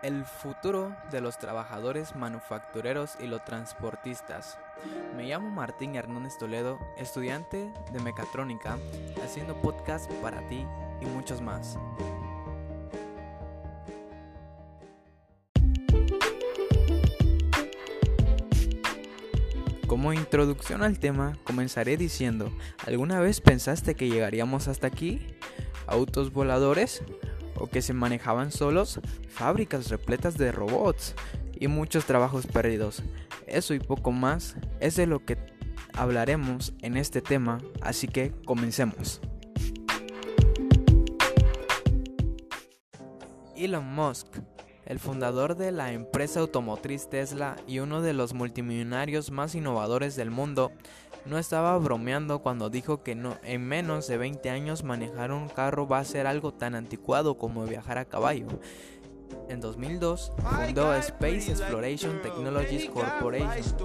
El futuro de los trabajadores manufactureros y los transportistas. Me llamo Martín Hernández Toledo, estudiante de mecatrónica, haciendo podcast para ti y muchos más. Como introducción al tema, comenzaré diciendo, ¿alguna vez pensaste que llegaríamos hasta aquí? ¿Autos voladores? ¿O que se manejaban solos? Fábricas repletas de robots y muchos trabajos perdidos. Eso y poco más es de lo que hablaremos en este tema, así que comencemos. Elon Musk el fundador de la empresa automotriz Tesla y uno de los multimillonarios más innovadores del mundo, no estaba bromeando cuando dijo que no, en menos de 20 años manejar un carro va a ser algo tan anticuado como viajar a caballo. En 2002 fundó Space Exploration Technologies Corporation,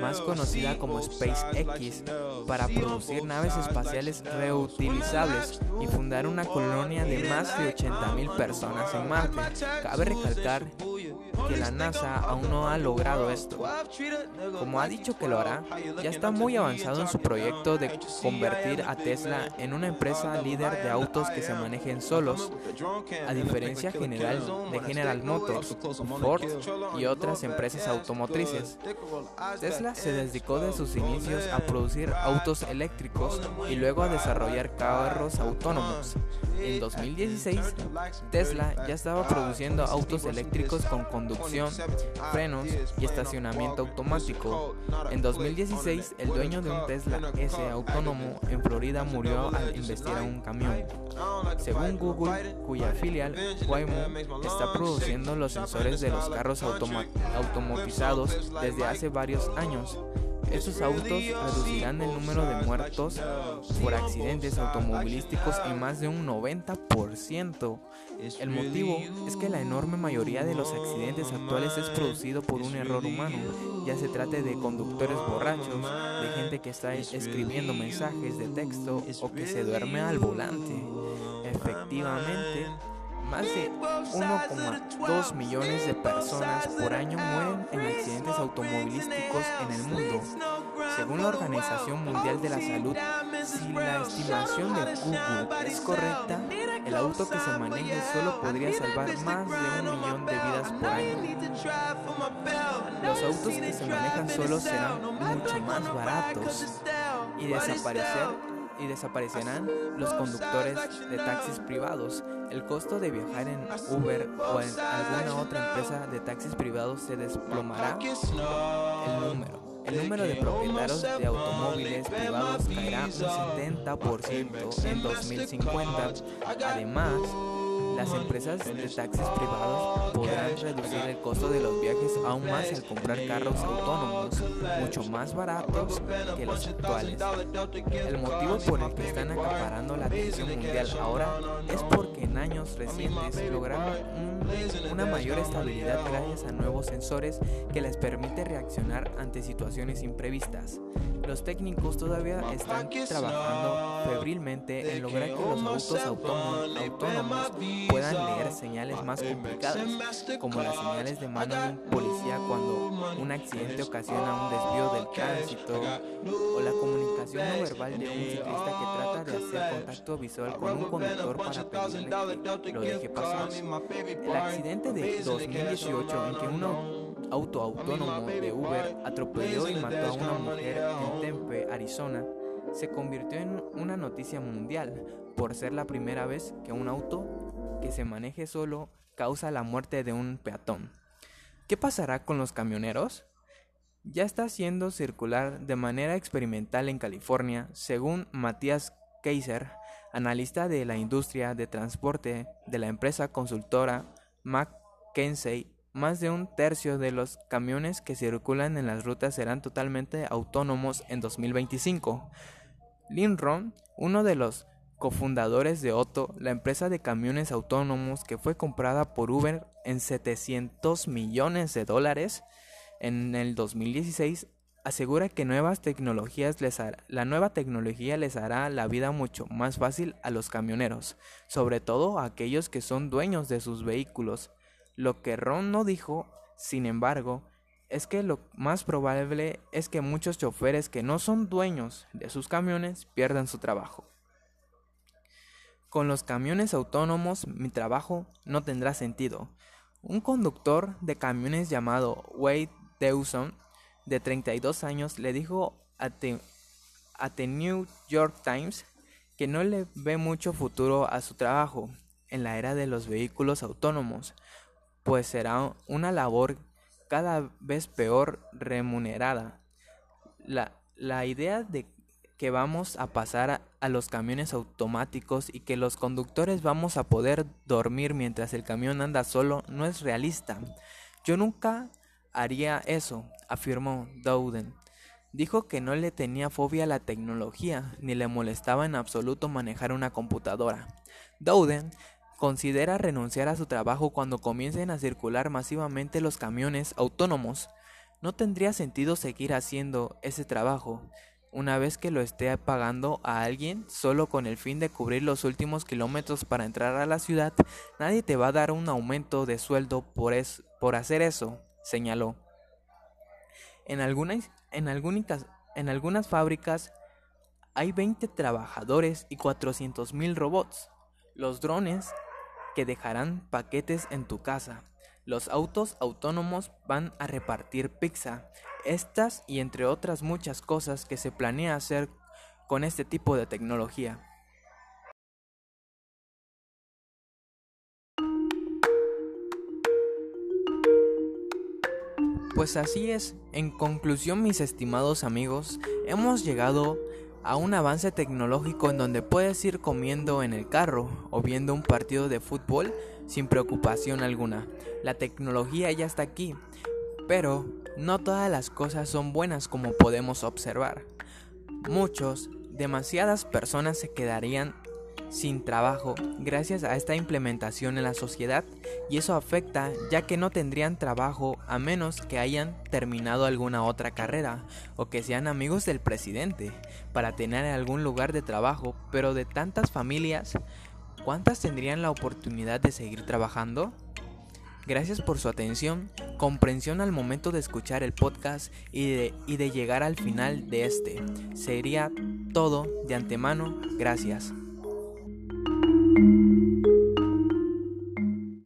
más conocida como SpaceX, para producir naves espaciales reutilizables y fundar una colonia de más de 80.000 personas en Marte. Cabe recalcar que la NASA aún no ha logrado esto. Como ha dicho que lo hará, ya está muy avanzado en su proyecto de convertir a Tesla en una empresa líder de autos que se manejen solos, a diferencia general de General Motors, Ford y otras empresas automotrices. Tesla se dedicó de sus inicios a producir autos eléctricos y luego a desarrollar carros autónomos. En 2016, Tesla ya estaba produciendo autos eléctricos con conducción, frenos y estacionamiento automático. En 2016, el dueño de un Tesla S autónomo en Florida murió al investigar un camión. Según Google, cuya filial Waymo está produciendo los sensores de los carros automatizados desde hace varios años. Estos autos reducirán el número de muertos por accidentes automovilísticos en más de un 90%. El motivo es que la enorme mayoría de los accidentes actuales es producido por un error humano, ya se trate de conductores borrachos, de gente que está escribiendo mensajes de texto o que se duerme al volante. Efectivamente, más de 1,2 millones de personas por año mueren en accidentes automovilísticos en el mundo. Según la Organización Mundial de la Salud, si la estimación de Google es correcta, el auto que se maneje solo podría salvar más de un millón de vidas por año. Los autos que se manejan solos serán mucho más baratos y desaparecer y desaparecerán los conductores de taxis privados. El costo de viajar en Uber o en alguna otra empresa de taxis privados se desplomará. El número. El número de propietarios de automóviles privados caerá un 70% en 2050. Además, las empresas de taxis privados podrán reducir el costo de los viajes aún más al comprar carros autónomos, mucho más baratos que los actuales. El motivo por el que están acaparando la atención mundial ahora es porque en años recientes lograron una mayor estabilidad gracias a nuevos sensores que les permite reaccionar ante situaciones imprevistas. Los técnicos todavía están trabajando febrilmente en lograr que los autos autónomos puedan leer señales más complicadas, como las señales de mano de un policía cuando un accidente ocasiona un desvío del tránsito, o la comunicación no verbal de un ciclista que trata de hacer contacto visual con un conductor para pedirle que lo deje pasar. El accidente de 2018 en que un auto autónomo de Uber atropelló y mató a una mujer en Tempe, Arizona, se convirtió en una noticia mundial por ser la primera vez que un auto que se maneje solo causa la muerte de un peatón. ¿Qué pasará con los camioneros? Ya está haciendo circular de manera experimental en California, según Matías Kaiser, analista de la industria de transporte de la empresa consultora McKinsey, más de un tercio de los camiones que circulan en las rutas serán totalmente autónomos en 2025. Linron, uno de los cofundadores de Otto, la empresa de camiones autónomos que fue comprada por Uber en 700 millones de dólares en el 2016, asegura que nuevas tecnologías les la nueva tecnología les hará la vida mucho más fácil a los camioneros, sobre todo a aquellos que son dueños de sus vehículos. Lo que Ron no dijo, sin embargo, es que lo más probable es que muchos choferes que no son dueños de sus camiones pierdan su trabajo. Con los camiones autónomos mi trabajo no tendrá sentido. Un conductor de camiones llamado Wade Dawson, de 32 años, le dijo a The, a The New York Times que no le ve mucho futuro a su trabajo en la era de los vehículos autónomos, pues será una labor cada vez peor remunerada. La, la idea de que vamos a pasar a, a, los camiones automáticos y que los conductores vamos a poder dormir mientras el camión anda solo no es realista. Yo nunca haría eso, afirmó Dowden. Dijo que no le tenía fobia a la tecnología, ni le molestaba en absoluto manejar una computadora. Dowden considera renunciar a su trabajo cuando comiencen a circular masivamente los camiones autónomos. No tendría sentido seguir haciendo ese trabajo una vez que lo esté pagando a alguien solo con el fin de cubrir los últimos kilómetros para entrar a la ciudad. Nadie te va a dar un aumento de sueldo por, es, por hacer eso, señaló. En algunas, en, algunas, en algunas fábricas hay 20 trabajadores y 400.000 robots. Los drones que dejarán paquetes en tu casa. Los autos autónomos van a repartir pizza. Estas y entre otras muchas cosas que se planea hacer con este tipo de tecnología. Pues así es, en conclusión mis estimados amigos, hemos llegado a un avance tecnológico en donde puedes ir comiendo en el carro o viendo un partido de fútbol sin preocupación alguna. La tecnología ya está aquí, pero no todas las cosas son buenas como podemos observar. Muchos, demasiadas personas se quedarían sin trabajo gracias a esta implementación en la sociedad y eso afecta ya que no tendrían trabajo a menos que hayan terminado alguna otra carrera o que sean amigos del presidente para tener algún lugar de trabajo, pero de tantas familias, ¿cuántas tendrían la oportunidad de seguir trabajando? Gracias por su atención, comprensión al momento de escuchar el podcast y de, y de llegar al final de este. Sería todo de antemano, gracias.